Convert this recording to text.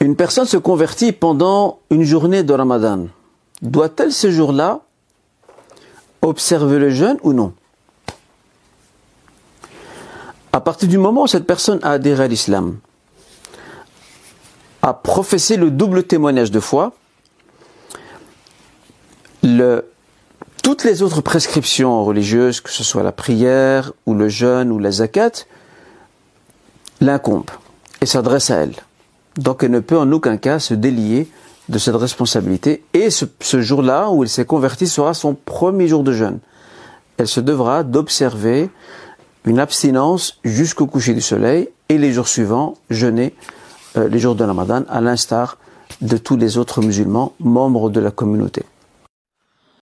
Une personne se convertit pendant une journée de Ramadan. Doit-elle ce jour-là observer le jeûne ou non? À partir du moment où cette personne a adhéré à l'islam, a professé le double témoignage de foi, toutes les autres prescriptions religieuses, que ce soit la prière ou le jeûne ou la zakat, l'incombent et s'adresse à elle. Donc elle ne peut en aucun cas se délier de cette responsabilité. Et ce, jour-là où elle s'est convertie sera son premier jour de jeûne. Elle se devra d'observer une abstinence jusqu'au coucher du soleil et les jours suivants jeûner euh, les jours de Ramadan à l'instar de tous les autres musulmans membres de la communauté.